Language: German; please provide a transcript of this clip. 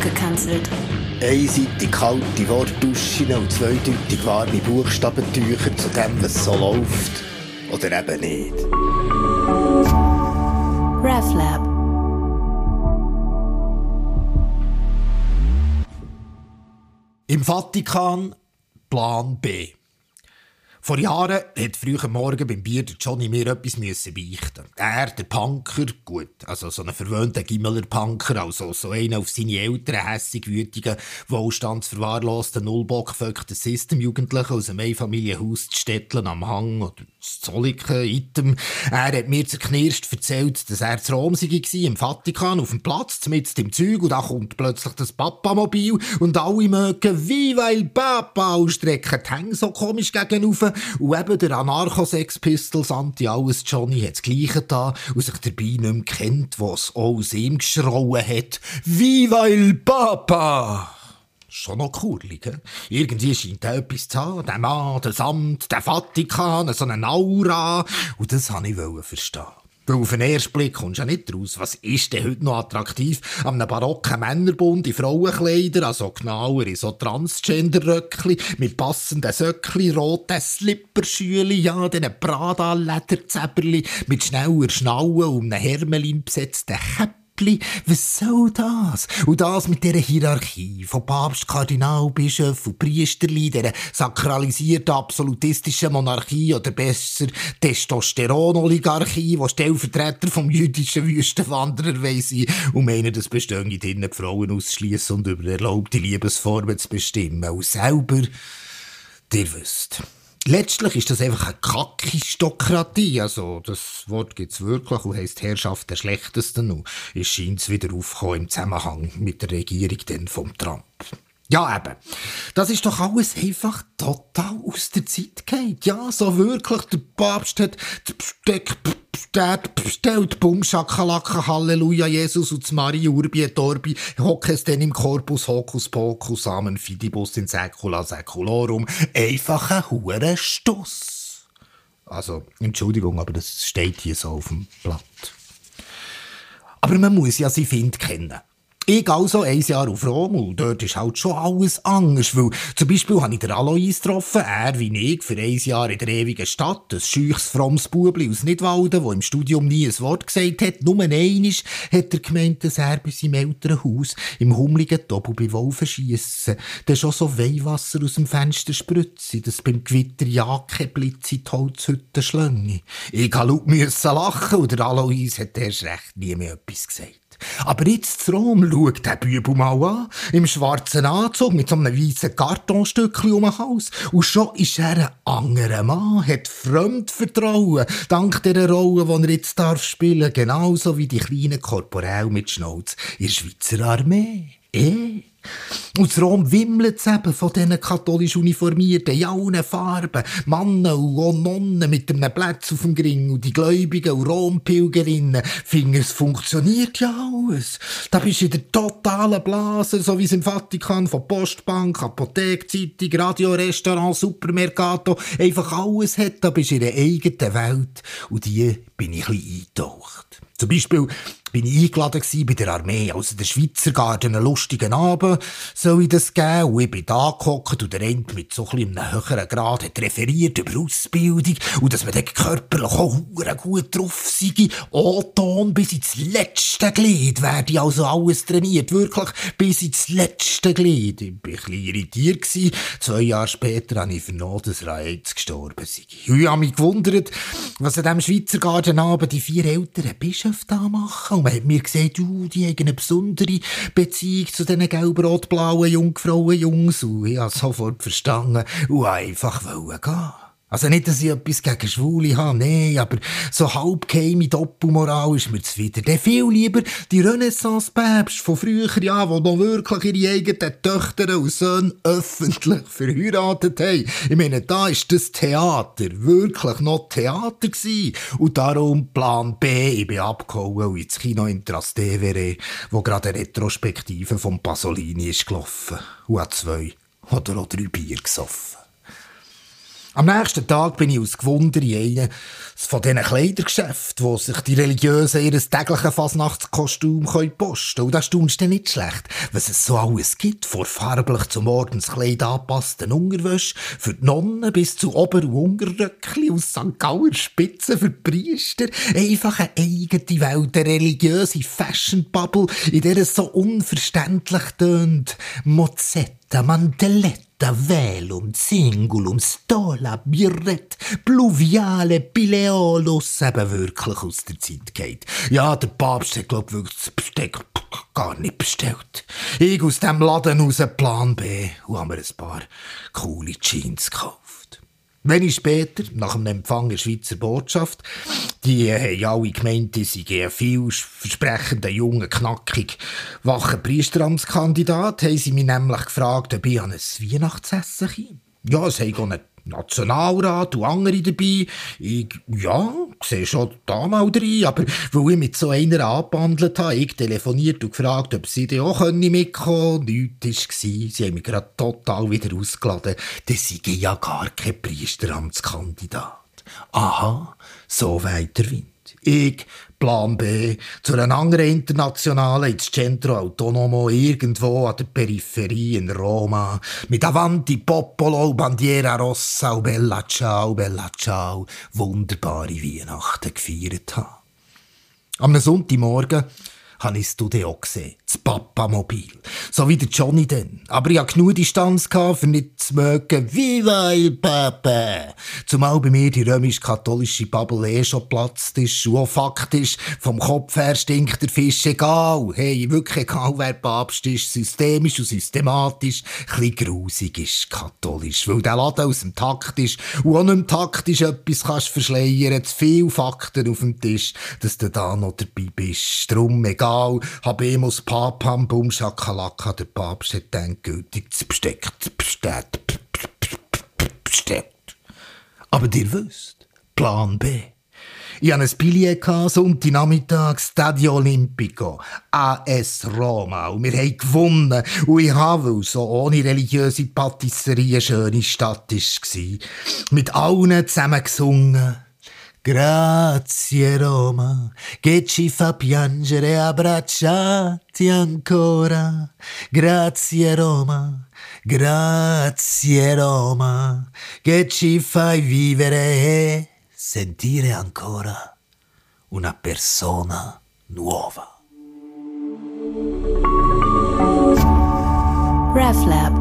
abgekanzelt. Einseitig kalte Wortduschen und zweideutig warme Buchstabentücher zu dem, was so läuft. Oder eben nicht. RefLab. Im Vatikan Plan B. Vor Jahren hat früh am Morgen beim Bier der Johnny mir etwas müssen beichten. Er, der Punker, gut, also so ein verwöhnter Gimmeler-Punker, also so einer auf seine Eltern hässig wütigen, wohlstandsverwahrlosten, nullbockvöckten System-Jugendlichen aus einem Einfamilienhaus zu Stetteln am Hang oder zu Zolliken, Item. Er hat mir zerknirscht erzählt, dass er zu Rom sei, im Vatikan, auf dem Platz, mit im Zeug, und da kommt plötzlich das Papamobil und alle mögen «Viva il Papa» ausstrecken, die Hänge so komisch gegenüber und eben der Anarcho-Sex Pistols Anti-Alles Johnny hat das Gleiche da und sich dabei nicht mehr kennt, was auch aus ihm geschrauen hat. «Viva il Papa!» Schon noch kurlig, he? Irgendwie scheint da etwas zu haben. Der Mann, das Amt, der Vatikan, so eine Aura. Und das wollte ich verstehen. Weil auf den ersten Blick kommst du ja nicht raus. Was ist denn heute noch attraktiv an einem barocken Männerbund in Frauenkleider, also genauer in so Transgender-Röckli, mit passenden Söckli, roten Slipperschüli, ja, diesen Prada-Lederzäberli, mit schneller Schnauen und einem Hermelin besetzten Käppchen was soll das? Und das mit dieser Hierarchie von Papst, Kardinal, Bischof und Priesterli, dieser sakralisierten absolutistischen Monarchie oder besser Testosteron-Oligarchie, wo Stellvertreter vom jüdischen Wüstenwanderer weiss und meinen, das bestünde drinnen die Frauen ausschließen und über erlaubte Liebesformen zu bestimmen. Und selber, ihr wisst. Letztlich ist das einfach eine Kackistokratie. Also, das Wort gibt's wirklich und heisst Herrschaft der Schlechtesten. Und es scheint wieder aufgekommen im Zusammenhang mit der Regierung denn vom Trump. Ja, eben. Das ist doch alles einfach total aus der Zeit gefallen. Ja, so wirklich. Der Papst hat das Besteck bestellt. Bum, Schakalaka, Halleluja, Jesus und Maria Urbi et Orbi, hoc es denn im Corpus, Hocus Pocus, Amen Fidibus in Secula Seculorum. Einfach ein hoher Stuss. Also, Entschuldigung, aber das steht hier so auf dem Blatt. Aber man muss ja seinen Find kennen. Ich also ein Jahr auf Rom und dort ist halt schon alles anders, weil zum Beispiel habe ich den Alois getroffen, er wie ich, für ein Jahr in der ewigen Stadt, ein scheuches, frommes Bubli aus Nidwalden, der im Studium nie ein Wort gesagt hat, nur einmal hat er gemeint, dass er bei seinem Elternhaus im hummligen Doppel bei Wolfen schiessen, dann schon so Weihwasser aus dem Fenster spritze, dass beim Gewitter ja kein Blitz in die Holzhütte schlänge. Ich musste laut lachen und der Alois hat erst recht nie mehr etwas gesagt. Aber jetzt zu Rom. Schaut der Bübel mal an, im schwarzen Anzug mit so einem weißen Kartonstückchen um den Hals. Und schon ist er ein anderer Mann, hat Fremdvertrauen, dank dieser Rolle, die er jetzt darf spielen, genauso wie die kleinen Korporell mit Schnauz in der Schweizer Armee. Eh? Aus Rom wimmelt es eben von diesen katholisch Uniformierten, in allen Farben. Männer und Nonnen mit einem Platz auf dem Gring und die Gläubigen und Rompilgerinnen. Finden, es funktioniert ja alles. Da bist du in der totalen Blase, so wie es im Vatikan von Postbank, Apotheke, Zeitung, Radio, Restaurant, Supermercato einfach alles hat. Da bist du in einer eigenen Welt. Und die bin ich ein bisschen eingetaucht. Zum Beispiel bin ich eingeladen bei der Armee, also der Schweizer Garten, einen lustigen Abend soll ich das geben. Und ich bin da gehockt und der Ent mit so ein einem höheren Grad hat referiert über Ausbildung und dass man dann körperlich auch gut drauf sei. O-Ton bis ins letzte Glied werde also alles trainiert. Wirklich bis ins letzte Glied. Ich war ein bisschen irritiert. Zwei Jahre später habe ich vernommen, dass Reiz gestorben sei. Ich habe mich gewundert, was an diesem Schweizer Gartenabend die vier älteren Bischöfe da machen. Und man hat mir gesagt, uh, die haben eine besondere Beziehung zu diesen gelb-rot-blauen Jungfrauen-Jungs. Und ich habe sofort verstanden und einfach wollen gehen. Also nicht, dass ich etwas gegen Schwule habe, nee, aber so halbgeheime Doppelmoral ist mir zuwider. Der viel lieber die Renaissance-Päpste von früher, ja, die noch wirklich ihre eigenen Töchter und Söhne öffentlich verheiratet haben. Ich meine, da ist das Theater wirklich noch Theater gewesen. Und darum Plan B, ich bin abgehauen und ins Kino in Trastevere, wo gerade eine Retrospektive vom Pasolini ist gelaufen. Und hat zwei oder auch drei Bier gesoffen. Am nächsten Tag bin ich aus Gewunder in einem von diesen Kleidergeschäften, wo sich die Religiösen ihr tägliches Fasnachtskostüm posten können. Und das staunst du nicht schlecht, was es so alles gibt. Vor farblich zum Ordenskleid angepassten Unterwäsche für die Nonnen bis zu Ober- und Unterröckchen aus St. Gauer Spitzen für die Priester. Einfach eine eigene Welt, eine religiöse Fashion-Bubble, in der es so unverständlich tönt. Mozzetta, Mantelette, Velum, Singulum, Stola, Birret, Pluviale, Pileolus eben wirklich aus der Zeit geht. Ja, der Papst hat, glaub wirklich das Besteck gar nicht bestellt. Ich aus dem Laden raus Plan B und haben mir ein paar coole Jeans gekauft. Wenig später, nach dem Empfang der Schweizer Botschaft, die haben alle gemeint, sie seien ein vielversprechender, junger, knackig, wacher Priesteramtskandidat, haben sie mich nämlich gefragt, ob ich an ein Weihnachtsessen komme. Ja, es haben einen Nationalrat und andere dabei. Ich, ja, sehe schon da mal rein, aber weil ich mit so einer angebandelt habe, ich telefoniert und gefragt, ob sie da auch mitkommen können. Nichts war. Sie haben mich gerade total wieder ausgeladen. Das sei ja gar kein Priesteramtskandidat. Aha, so weiter Wind. Ich, Plan B, zu einer anderen internationalen ins Centro Autonomo irgendwo an der Peripherie in Roma, mit Avanti Popolo, Bandiera Rossa und Bella Ciao, Bella Ciao, wunderbare Weihnachten gefeiert habe. Am Sonntagmorgen habe ich das Studio gesehen. Das Papamobil. So wie der Johnny denn. Aber ich hatte genug Distanz, für nicht zu mögen. Viva il Papa! Zumal bei mir die römisch-katholische Bubble eh schon platzt ist. Und auch faktisch, vom Kopf her stinkt der Fisch egal. Hey, wirklich egal, wer Papst ist. Systemisch und systematisch. Ein grusig ist katholisch. Weil der Laden aus dem Takt ist. Und auch nicht taktisch etwas kannst verschleiern. Zu viele Fakten auf dem Tisch, dass du da noch dabei bist. Drum egal Skandal, Habemus Papam, Bum Schakalaka, der Papst hat endgültig das Besteck bestellt. bestellt. Aber ihr wisst, Plan B. Ich hatte ein Billett Sonntagnachmittag, Stadio Olimpico, AS Roma. Und wir haben gewonnen. Und ich habe, weil so ohne religiöse Patisserie eine schöne Stadt war, mit allen zusammen gesungen. Grazie Roma, che ci fa piangere abbracciati ancora. Grazie Roma, grazie Roma, che ci fai vivere e sentire ancora una persona nuova. RefLab